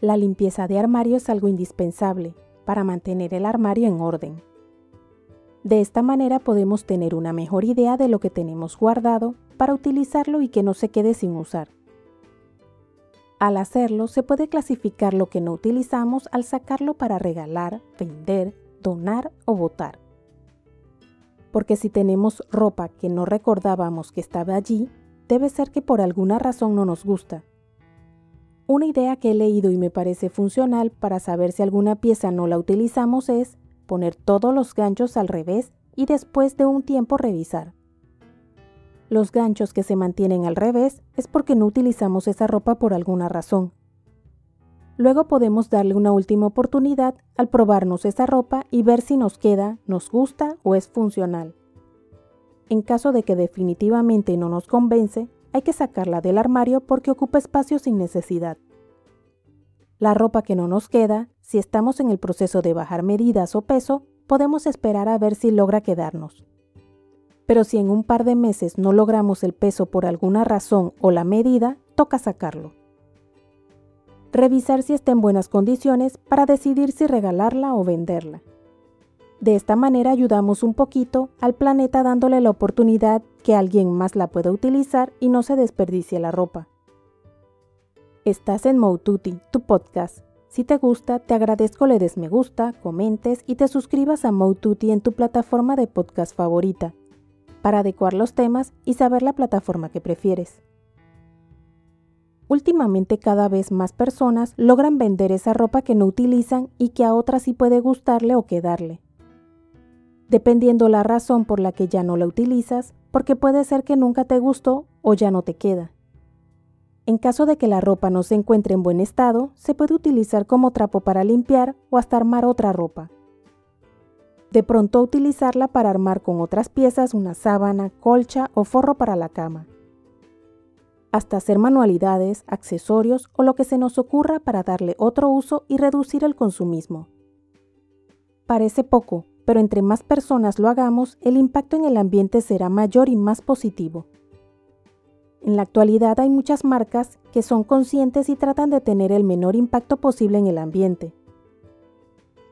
La limpieza de armario es algo indispensable para mantener el armario en orden. De esta manera podemos tener una mejor idea de lo que tenemos guardado para utilizarlo y que no se quede sin usar. Al hacerlo, se puede clasificar lo que no utilizamos al sacarlo para regalar, vender, donar o botar. Porque si tenemos ropa que no recordábamos que estaba allí, debe ser que por alguna razón no nos gusta una idea que he leído y me parece funcional para saber si alguna pieza no la utilizamos es poner todos los ganchos al revés y después de un tiempo revisar. Los ganchos que se mantienen al revés es porque no utilizamos esa ropa por alguna razón. Luego podemos darle una última oportunidad al probarnos esa ropa y ver si nos queda, nos gusta o es funcional. En caso de que definitivamente no nos convence, hay que sacarla del armario porque ocupa espacio sin necesidad. La ropa que no nos queda, si estamos en el proceso de bajar medidas o peso, podemos esperar a ver si logra quedarnos. Pero si en un par de meses no logramos el peso por alguna razón o la medida, toca sacarlo. Revisar si está en buenas condiciones para decidir si regalarla o venderla. De esta manera ayudamos un poquito al planeta dándole la oportunidad que alguien más la pueda utilizar y no se desperdicie la ropa. Estás en Moututi, tu podcast. Si te gusta, te agradezco le des me gusta, comentes y te suscribas a Moututi en tu plataforma de podcast favorita, para adecuar los temas y saber la plataforma que prefieres. Últimamente cada vez más personas logran vender esa ropa que no utilizan y que a otras sí puede gustarle o quedarle dependiendo la razón por la que ya no la utilizas, porque puede ser que nunca te gustó o ya no te queda. En caso de que la ropa no se encuentre en buen estado, se puede utilizar como trapo para limpiar o hasta armar otra ropa. De pronto utilizarla para armar con otras piezas una sábana, colcha o forro para la cama. Hasta hacer manualidades, accesorios o lo que se nos ocurra para darle otro uso y reducir el consumismo. Parece poco, pero entre más personas lo hagamos, el impacto en el ambiente será mayor y más positivo. En la actualidad hay muchas marcas que son conscientes y tratan de tener el menor impacto posible en el ambiente.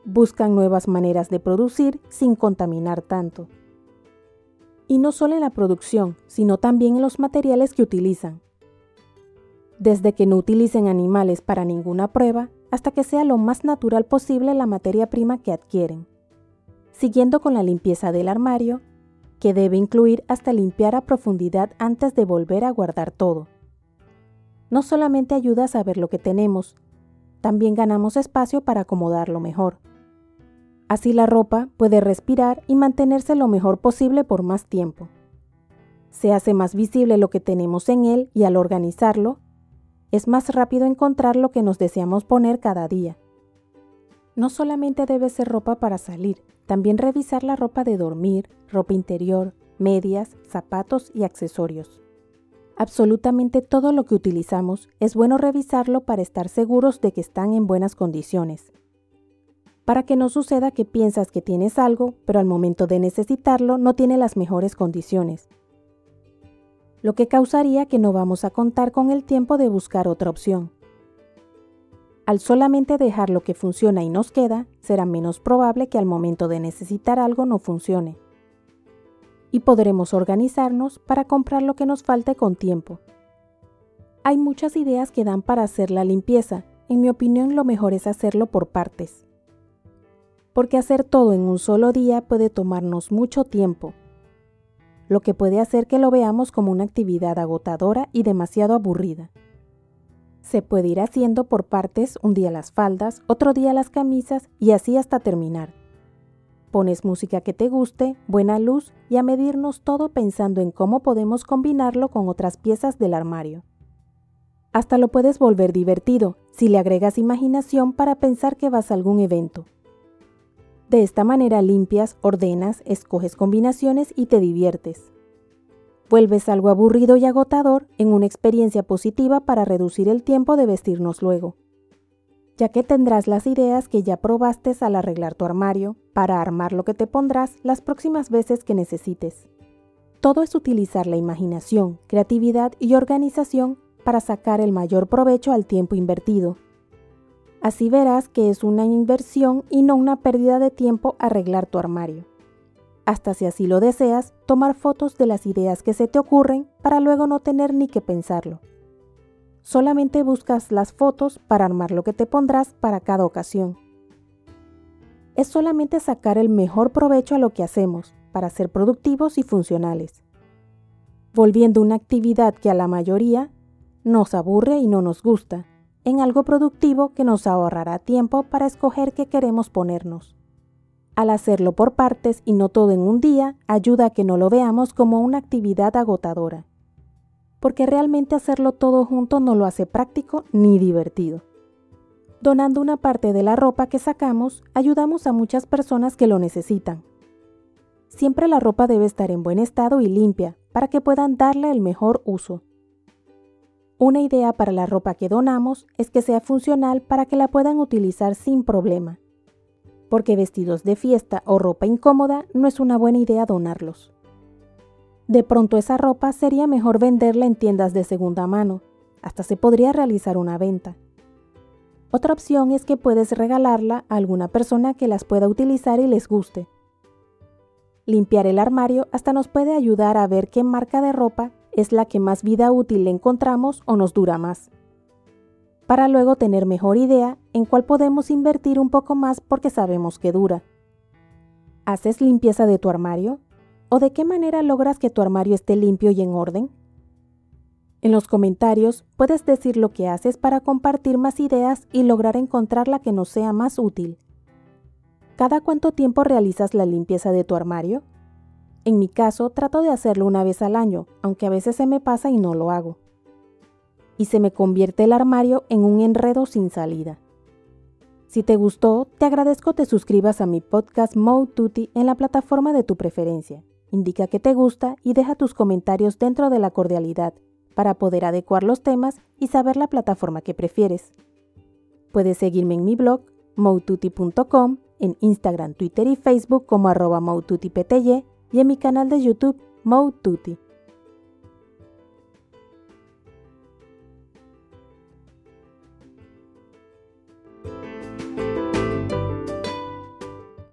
Buscan nuevas maneras de producir sin contaminar tanto. Y no solo en la producción, sino también en los materiales que utilizan. Desde que no utilicen animales para ninguna prueba hasta que sea lo más natural posible la materia prima que adquieren siguiendo con la limpieza del armario, que debe incluir hasta limpiar a profundidad antes de volver a guardar todo. No solamente ayuda a saber lo que tenemos, también ganamos espacio para acomodarlo mejor. Así la ropa puede respirar y mantenerse lo mejor posible por más tiempo. Se hace más visible lo que tenemos en él y al organizarlo, es más rápido encontrar lo que nos deseamos poner cada día. No solamente debe ser ropa para salir, también revisar la ropa de dormir, ropa interior, medias, zapatos y accesorios. Absolutamente todo lo que utilizamos es bueno revisarlo para estar seguros de que están en buenas condiciones. Para que no suceda que piensas que tienes algo, pero al momento de necesitarlo no tiene las mejores condiciones. Lo que causaría que no vamos a contar con el tiempo de buscar otra opción. Al solamente dejar lo que funciona y nos queda, será menos probable que al momento de necesitar algo no funcione. Y podremos organizarnos para comprar lo que nos falte con tiempo. Hay muchas ideas que dan para hacer la limpieza. En mi opinión lo mejor es hacerlo por partes. Porque hacer todo en un solo día puede tomarnos mucho tiempo, lo que puede hacer que lo veamos como una actividad agotadora y demasiado aburrida. Se puede ir haciendo por partes un día las faldas, otro día las camisas y así hasta terminar. Pones música que te guste, buena luz y a medirnos todo pensando en cómo podemos combinarlo con otras piezas del armario. Hasta lo puedes volver divertido si le agregas imaginación para pensar que vas a algún evento. De esta manera limpias, ordenas, escoges combinaciones y te diviertes. Vuelves algo aburrido y agotador en una experiencia positiva para reducir el tiempo de vestirnos luego, ya que tendrás las ideas que ya probaste al arreglar tu armario para armar lo que te pondrás las próximas veces que necesites. Todo es utilizar la imaginación, creatividad y organización para sacar el mayor provecho al tiempo invertido. Así verás que es una inversión y no una pérdida de tiempo arreglar tu armario. Hasta si así lo deseas, tomar fotos de las ideas que se te ocurren para luego no tener ni que pensarlo. Solamente buscas las fotos para armar lo que te pondrás para cada ocasión. Es solamente sacar el mejor provecho a lo que hacemos para ser productivos y funcionales, volviendo una actividad que a la mayoría nos aburre y no nos gusta, en algo productivo que nos ahorrará tiempo para escoger qué queremos ponernos. Al hacerlo por partes y no todo en un día, ayuda a que no lo veamos como una actividad agotadora porque realmente hacerlo todo junto no lo hace práctico ni divertido. Donando una parte de la ropa que sacamos, ayudamos a muchas personas que lo necesitan. Siempre la ropa debe estar en buen estado y limpia para que puedan darle el mejor uso. Una idea para la ropa que donamos es que sea funcional para que la puedan utilizar sin problema, porque vestidos de fiesta o ropa incómoda no es una buena idea donarlos. De pronto esa ropa sería mejor venderla en tiendas de segunda mano, hasta se podría realizar una venta. Otra opción es que puedes regalarla a alguna persona que las pueda utilizar y les guste. Limpiar el armario hasta nos puede ayudar a ver qué marca de ropa es la que más vida útil encontramos o nos dura más. Para luego tener mejor idea en cuál podemos invertir un poco más porque sabemos que dura. ¿Haces limpieza de tu armario? ¿O de qué manera logras que tu armario esté limpio y en orden? En los comentarios puedes decir lo que haces para compartir más ideas y lograr encontrar la que nos sea más útil. ¿Cada cuánto tiempo realizas la limpieza de tu armario? En mi caso, trato de hacerlo una vez al año, aunque a veces se me pasa y no lo hago. Y se me convierte el armario en un enredo sin salida. Si te gustó, te agradezco te suscribas a mi podcast Mode Tutti en la plataforma de tu preferencia. Indica que te gusta y deja tus comentarios dentro de la cordialidad para poder adecuar los temas y saber la plataforma que prefieres. Puedes seguirme en mi blog moututi.com, en Instagram, Twitter y Facebook como arroba y en mi canal de YouTube Moututi.